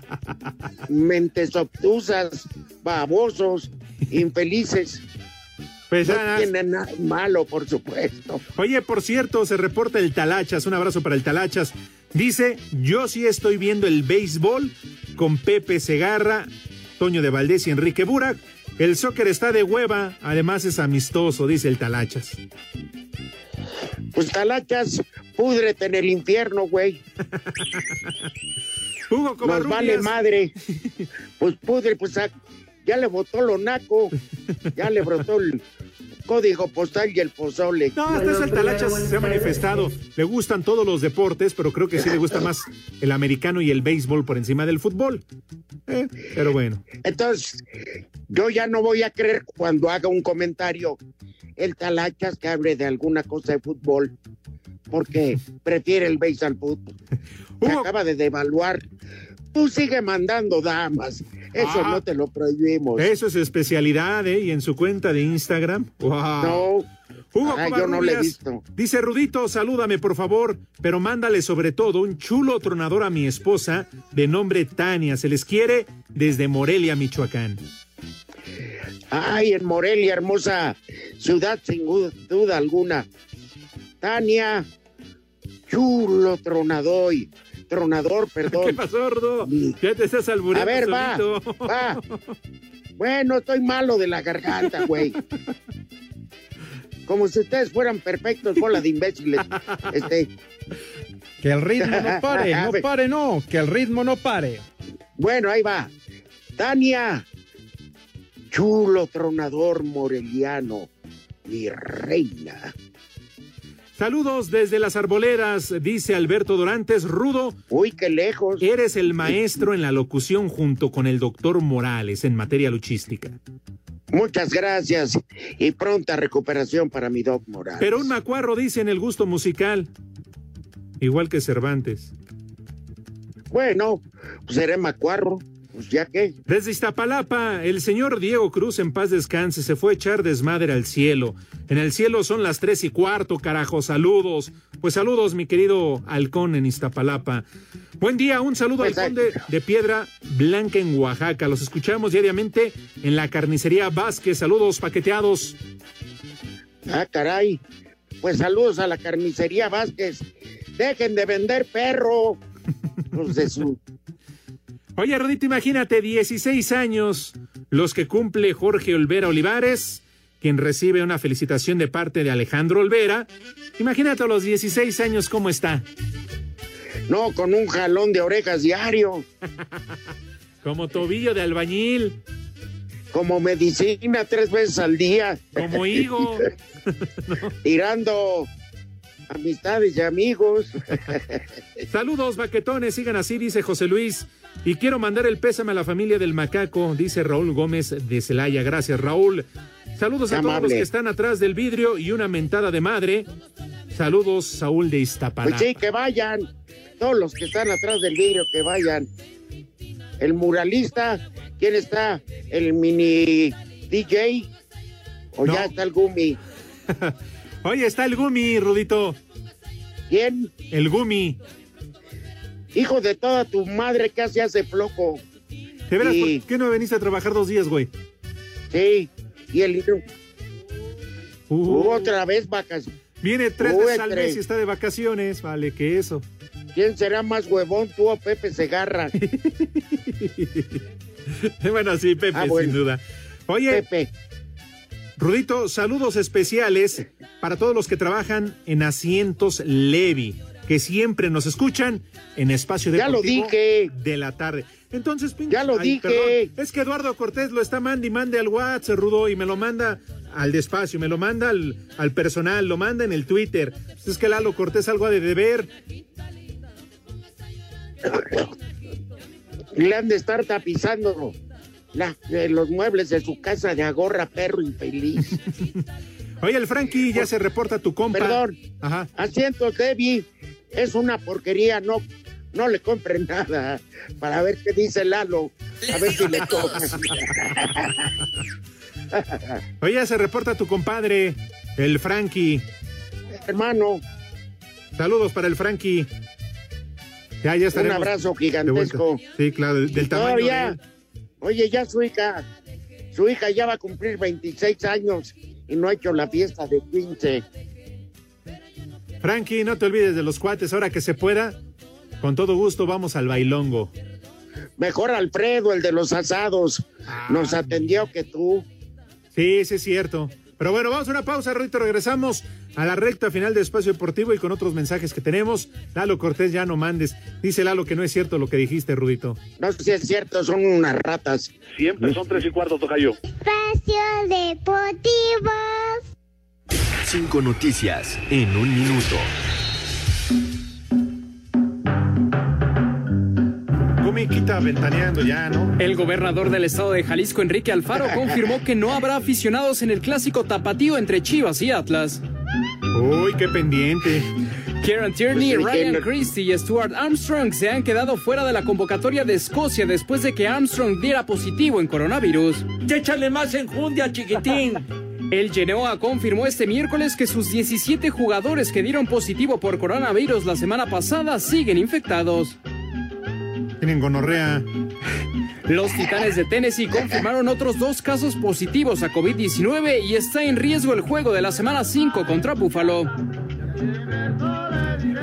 Mentes obtusas, babosos, infelices. Pues no tienen nada malo, por supuesto. Oye, por cierto, se reporta el Talachas. Un abrazo para el Talachas. Dice, yo sí estoy viendo el béisbol con Pepe Segarra, Toño de Valdés y Enrique Burak. El soccer está de hueva, además es amistoso, dice el Talachas. Pues talachas, púdrete en el infierno, güey. Hugo Nos vale madre. Pues pudre, pues ya le botó lo naco. Ya le brotó el código postal y el pozole. No, hasta eso el Talachas se ha manifestado. Le gustan todos los deportes, pero creo que sí le gusta más el americano y el béisbol por encima del fútbol. Eh, pero bueno. Entonces, yo ya no voy a creer cuando haga un comentario el talachas que hable de alguna cosa de fútbol, porque prefiere el béis al fútbol. Se acaba de devaluar. Tú sigue mandando damas. Eso Ah. no te lo prohibimos. Eso es especialidad, ¿eh? Y en su cuenta de Instagram. ¡Wow! No. Hugo Ah, yo no lo he visto. Dice Rudito, salúdame por favor, pero mándale sobre todo un chulo tronador a mi esposa de nombre Tania. Se les quiere desde Morelia, Michoacán. Ay, en Morelia, hermosa ciudad, sin duda alguna. Tania, chulo tronador, tronador, perdón. ¿Qué pasó, Rudo? Ya te estás albureando A ver, va, va. Bueno, estoy malo de la garganta, güey. Como si ustedes fueran perfectos, bola de imbéciles. Este, Que el ritmo no pare, no pare, no, que el ritmo no pare. Bueno, ahí va. Tania, chulo tronador moreliano, mi reina. Saludos desde las arboleras, dice Alberto Dorantes. Rudo. Uy, qué lejos. Eres el maestro en la locución junto con el doctor Morales en materia luchística. Muchas gracias y pronta recuperación para mi Doc Morales. Pero un macuarro dice en el gusto musical. Igual que Cervantes. Bueno, pues seré macuarro, pues ya. Desde Iztapalapa, el señor Diego Cruz, en paz descanse, se fue a echar desmadre al cielo. En el cielo son las tres y cuarto, carajo, saludos. Pues saludos, mi querido halcón en Iztapalapa. Buen día, un saludo al conde de Piedra Blanca en Oaxaca. Los escuchamos diariamente en la carnicería Vázquez. Saludos paqueteados. Ah, caray. Pues saludos a la carnicería Vázquez. Dejen de vender perro. Los de su. Oye, Rodito, imagínate, 16 años, los que cumple Jorge Olvera Olivares, quien recibe una felicitación de parte de Alejandro Olvera. Imagínate a los 16 años cómo está. No, con un jalón de orejas diario. Como tobillo de albañil. Como medicina tres veces al día. Como higo. Tirando amistades y amigos. Saludos, baquetones, sigan así, dice José Luis. Y quiero mandar el pésame a la familia del macaco, dice Raúl Gómez de Celaya. Gracias, Raúl. Saludos a todos los que están atrás del vidrio y una mentada de madre. Saludos, Saúl de Iztapalapa. Pues sí, que vayan. Todos los que están atrás del vidrio, que vayan. El muralista, ¿quién está? ¿El mini DJ? ¿O ya está el Gumi? Oye, está el Gumi, Rudito. ¿Quién? El Gumi. Hijo de toda tu madre, ¿qué hace hace flojo? ¿De veras, Y- por qué no veniste a trabajar dos días, güey? Sí, y el Uh, otra vez vacaciones. Viene tres Uy, veces al mes y está de vacaciones. Vale, que eso. ¿Quién será más huevón, tú o Pepe Segarra? bueno, sí, Pepe, Ah, bueno. sin duda. Oye, Pepe. Rudito, saludos especiales para todos los que trabajan en asientos Levi, que siempre nos escuchan en espacio Ya lo dije. de la tarde. Entonces, pinche- Ya lo ay, dije. perdón, es que Eduardo Cortés lo está mande y mande al WhatsApp, Rudo, y me lo manda al despacio, me lo manda al, al personal, lo manda en el Twitter. Es que Lalo Cortés algo ha de deber. Le han de estar tapizando la- eh, los muebles de su casa de agorra perro infeliz. Oye, el Frankie ya se reporta tu compa. Perdón. Ajá. Asientos Debbie es una porquería, no, no le compren nada para ver qué dice Lalo, a ver si le toca. Oye, se reporta tu compadre, el Frankie. Hermano, Saludos para el Frankie. Ya, ya un abrazo gigantesco. Sí, claro, del, del tamaño de oye, ya su hija, su hija ya va a cumplir 26 años y no ha hecho la fiesta de 15. Frankie, no te olvides de los cuates, ahora que se pueda. Con todo gusto vamos al bailongo. Mejor Alfredo, el de los asados, nos atendió que tú. Sí, sí es cierto. Pero bueno, vamos a una pausa, Rito. Regresamos a la recta final de Espacio Deportivo y con otros mensajes que tenemos. Lalo Cortés, ya no mandes. Dice Lalo que no es cierto lo que dijiste, Rudito. No sé si es cierto, son unas ratas. Siempre son tres y cuarto, tocayo. Espacio Deportivo. Cinco noticias en un minuto. Comiquita ventaneando ya, ¿no? El gobernador del estado de Jalisco, Enrique Alfaro, confirmó que no habrá aficionados en el clásico tapatío entre Chivas y Atlas. Uy, qué pendiente. Kieran Tierney, Pues, Ryan. Christie y Stuart Armstrong se han quedado fuera de la convocatoria de Escocia después de que Armstrong diera positivo en coronavirus. Ya échale más enjundia, chiquitín. El Genoa confirmó este miércoles que sus 17 jugadores que dieron positivo por coronavirus la semana pasada siguen infectados. Tienen gonorrea. Los Titanes de Tennessee confirmaron otros dos casos positivos a COVID-19 y está en riesgo el juego de la semana 5 contra Buffalo.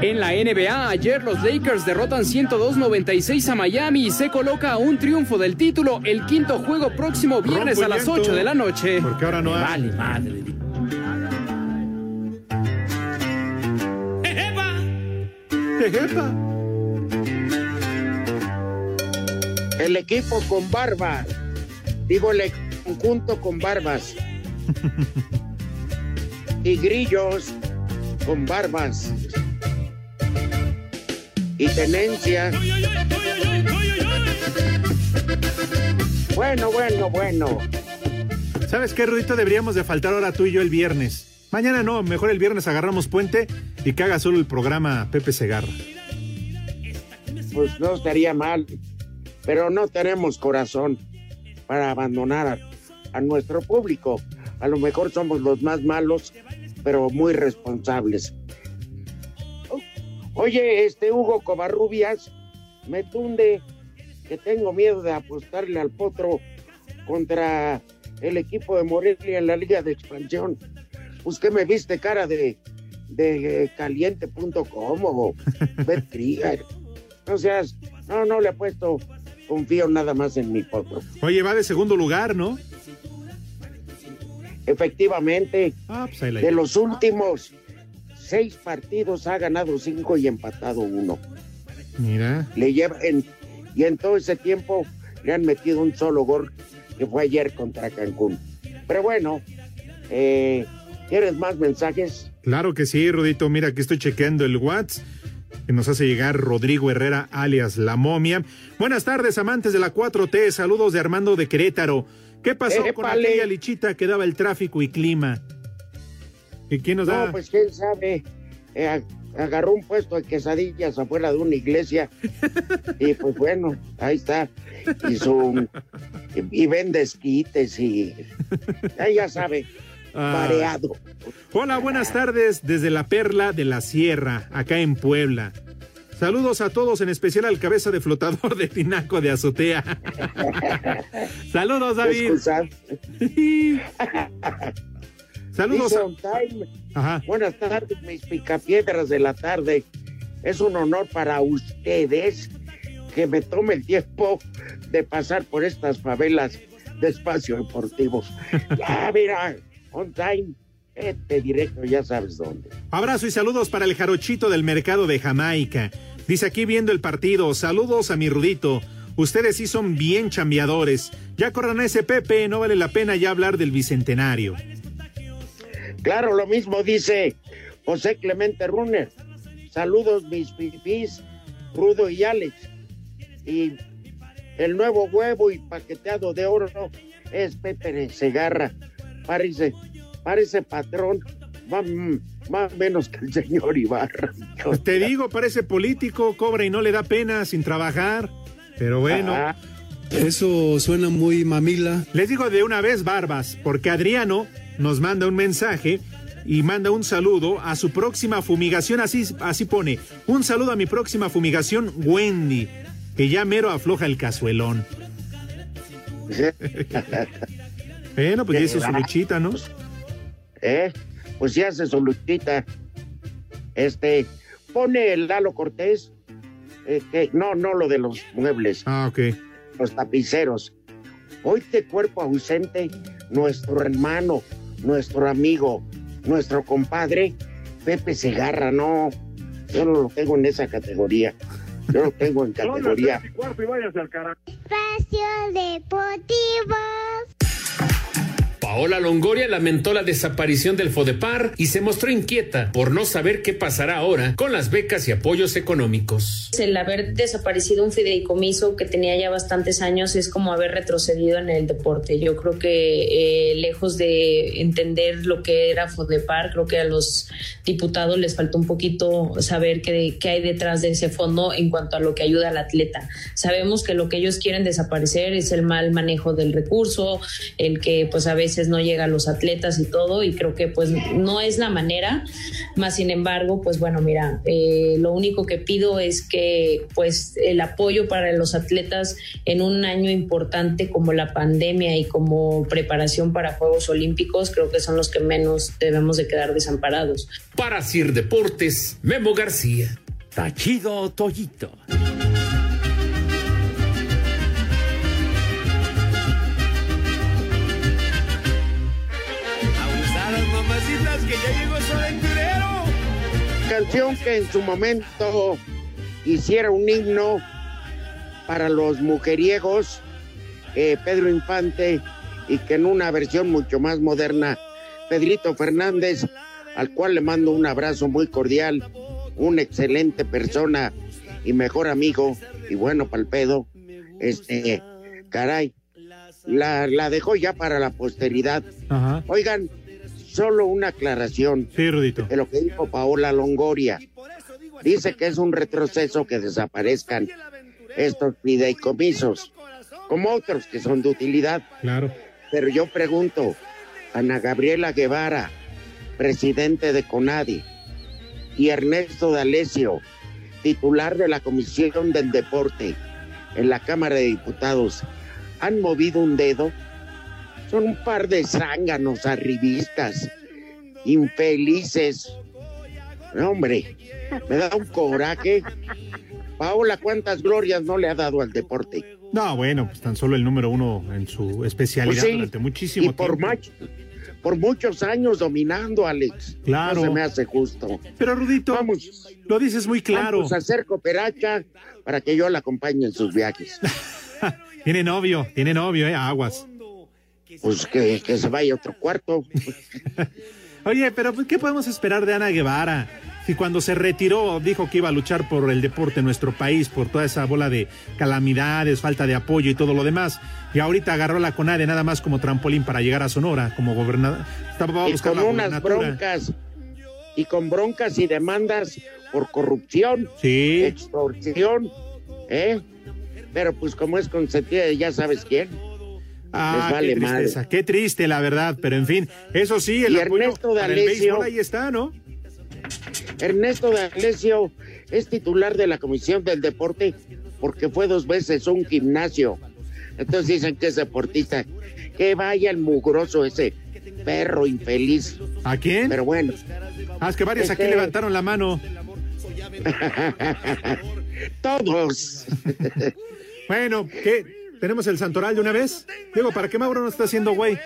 En la NBA, ayer los Lakers derrotan 102-96 a Miami y se coloca a un triunfo del título el quinto juego próximo viernes a las llanto. 8 de la noche. Porque ahora no hay. Vale, madre. Jejepa. El equipo con barba. Digo, el conjunto con barbas. y grillos con barbas. Y tenencia. Bueno, bueno, bueno. ¿Sabes qué, Rudito? Deberíamos de faltar ahora tú y yo el viernes. Mañana no, mejor el viernes agarramos puente y que haga solo el programa Pepe Segarra. Pues no estaría mal. Pero no tenemos corazón para abandonar a, a nuestro público. A lo mejor somos los más malos, pero muy responsables. Oye, este Hugo Covarrubias me tunde que tengo miedo de apostarle al potro contra el equipo de Morelia en la Liga de Expansión. Pues que me viste cara de, de caliente.com o Betcriger. No seas, no, no le apuesto, confío nada más en mi potro. Oye, va de segundo lugar, ¿no? Efectivamente, Ah, pues de los últimos seis partidos ha ganado cinco y empatado uno. Mira. Le lleva en, y en todo ese tiempo le han metido un solo gol que fue ayer contra Cancún. Pero bueno, eh, ¿quieres más mensajes? Claro que sí, Rudito. Mira, aquí estoy chequeando el WhatsApp que nos hace llegar Rodrigo Herrera, alias La Momia. Buenas tardes, amantes de la 4T. Saludos de Armando de Querétaro. ¿Qué pasó con Épale. aquella lichita que daba el tráfico y clima? ¿Y quién nos da? No, pues quién sabe. Eh, ag- agarró un puesto de quesadillas afuera de una iglesia. y pues bueno, ahí está. Y su y, vende esquites y ya, ya sabe, Ah. mareado. Hola, buenas tardes desde la Perla de la Sierra, acá en Puebla. Saludos a todos, en especial al cabeza de flotador de Tinaco de Azotea. Saludos, David. Saludos. Dice. Ajá. Buenas tardes, mis picapiedras de la tarde. Es un honor para ustedes que me tome el tiempo de pasar por estas favelas de espacio deportivo. ya, mira, on time, este directo, ya sabes dónde. Abrazo y saludos para el jarochito del mercado de Jamaica. Dice aquí viendo el partido, saludos a mi Rudito. Ustedes sí son bien chambeadores. Ya corran a ese Pepe, no vale la pena ya hablar del bicentenario. Claro, lo mismo dice José Clemente Runner. Saludos, mis pipis, Rudo y Alex. Y el nuevo huevo y paqueteado de oro es Pepe Segarra. Parece, parece patrón, más, más menos que el señor Ibarra. Pues te digo, parece político, cobra y no le da pena sin trabajar. Pero bueno. Eso suena muy mamila. Les digo de una vez, Barbas, porque Adriano nos manda un mensaje y manda un saludo a su próxima fumigación, así, así pone, un saludo a mi próxima fumigación, Wendy, que ya mero afloja el cazuelón. bueno, pues ya hizo su luchita, ¿no? ¿Eh? Pues ya hace su luchita. Este, pone el Lalo Cortés, eh, que, no, no lo de los muebles, Ah, ok. los tapiceros. Hoy de cuerpo ausente, nuestro hermano, nuestro amigo, nuestro compadre, Pepe Segarra, no, yo no lo tengo en esa categoría. Yo lo tengo en categoría. cuarto y váyase al carajo. Espacio Deportivo. Paola Longoria lamentó la desaparición del FODEPAR y se mostró inquieta por no saber qué pasará ahora con las becas y apoyos económicos. El haber desaparecido un fideicomiso que tenía ya bastantes años es como haber retrocedido en el deporte. Yo creo que eh, lejos de entender lo que era FODEPAR, creo que a los diputados les faltó un poquito saber qué, qué hay detrás de ese fondo en cuanto a lo que ayuda al atleta. Sabemos que lo que ellos quieren desaparecer es el mal manejo del recurso, el que pues a veces no llega a los atletas y todo, y creo que pues no es la manera, más sin embargo, pues bueno, mira, eh, lo único que pido es que pues el apoyo para los atletas en un año importante como la pandemia y como preparación para Juegos Olímpicos, creo que son los que menos debemos de quedar desamparados. Para Sir Deportes, Memo García. Tachido Toyito. Canción que en su momento hiciera un himno para los mujeriegos, eh, Pedro Infante, y que en una versión mucho más moderna, Pedrito Fernández, al cual le mando un abrazo muy cordial, una excelente persona y mejor amigo, y bueno, palpedo, este, caray, la, la dejó ya para la posteridad. Ajá. Oigan, solo una aclaración Sí, Rudito. de lo que dijo Paola Longoria. Dice que es un retroceso que desaparezcan estos fideicomisos, como otros que son de utilidad. Claro. Pero yo pregunto, Ana Gabriela Guevara, presidente de CONADI, y Ernesto D'Alessio, titular de la Comisión del Deporte en la Cámara de Diputados, han movido un dedo. Son un par de zánganos arribistas, infelices. No, hombre, me da un coraje. Paola, ¿cuántas glorias no le ha dado al deporte? No, bueno, pues tan solo el número uno en su especialidad Pues sí, durante muchísimo y por, tiempo. mach- por muchos años dominando, Alex. Claro. No se me hace justo. Pero Rudito, Vamos, lo dices muy claro. vamos a hacer cooperacha para que yo la acompañe en sus viajes. Tiene novio, tiene novio, eh, aguas. Pues que, que se vaya a otro cuarto. Oye, pero pues, ¿qué podemos esperar de Ana Guevara? Si cuando se retiró dijo que iba a luchar por el deporte en nuestro país, por toda esa bola de calamidades, falta de apoyo y todo lo demás, y ahorita agarró la CONADE nada más como trampolín para llegar a Sonora como gobernador. Estaba y con la unas broncas y con broncas y demandas por corrupción, Sí. extorsión, ¿eh? Pero pues como es consentida ya sabes quién, Ah, les vale qué tristeza, madre. qué triste la verdad, pero en fin, eso sí, el Y apoyo Ernesto béisbol ahí está, ¿no? Ernesto de es titular de la Comisión del Deporte porque fue dos veces un gimnasio. Entonces dicen que es deportista. Que vaya el mugroso ese perro infeliz. ¿A quién? Pero bueno. Ah, es que varios aquí Este- levantaron la mano. Todos. bueno, ¿qué? ¿Tenemos el santoral de una vez? Digo, ¿para qué Mauro no está haciendo güey?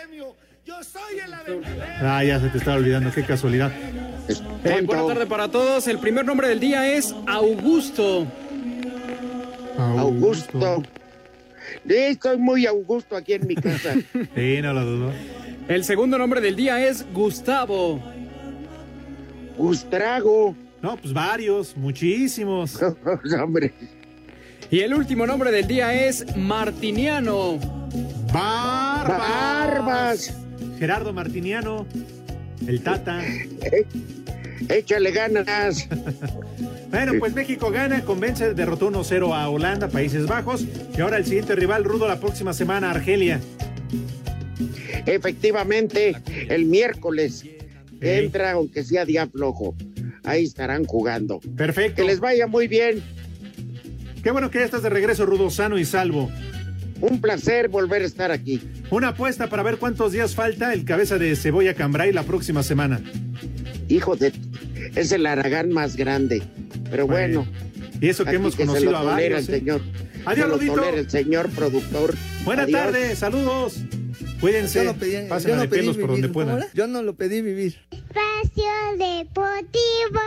Ah, ya se te estaba olvidando, qué casualidad. Eh, buena tarde para todos. El primer nombre del día es Augusto. Augusto. Sí, estoy muy Augusto aquí en mi casa. Sí, no lo dudo. El segundo nombre del día es Gustavo. Gustrago. No, pues varios, muchísimos. Hombre. Y el último nombre del día es Martiniano. Barbas. Barbas. Gerardo Martiniano, el Tata. Échale ganas. Bueno, pues México gana, convence, derrotó 1-0 a Holanda, Países Bajos. Y ahora el siguiente rival, Rudo, la próxima semana, Argelia. Efectivamente, el miércoles entra, aunque sea día flojo. Ahí estarán jugando. Perfecto. Que les vaya muy bien. Qué bueno que ya estás de regreso, Rudo, sano y salvo. Un placer volver a estar aquí. Una apuesta para ver cuántos días falta el cabeza de cebolla Cambrai la próxima semana. Hijo de... Es el Aragán más grande. Pero bueno. Y eso que hemos conocido lo a varios. el ¿eh? señor. Adiós, Se lo el señor productor. Buenas Adiós. tardes, saludos. Cuídense. Yo no pedí, Pásenla yo no de pedí pelos por vivir. donde ¿Cómo puedan. Yo no lo pedí vivir. Espacio Deportivo.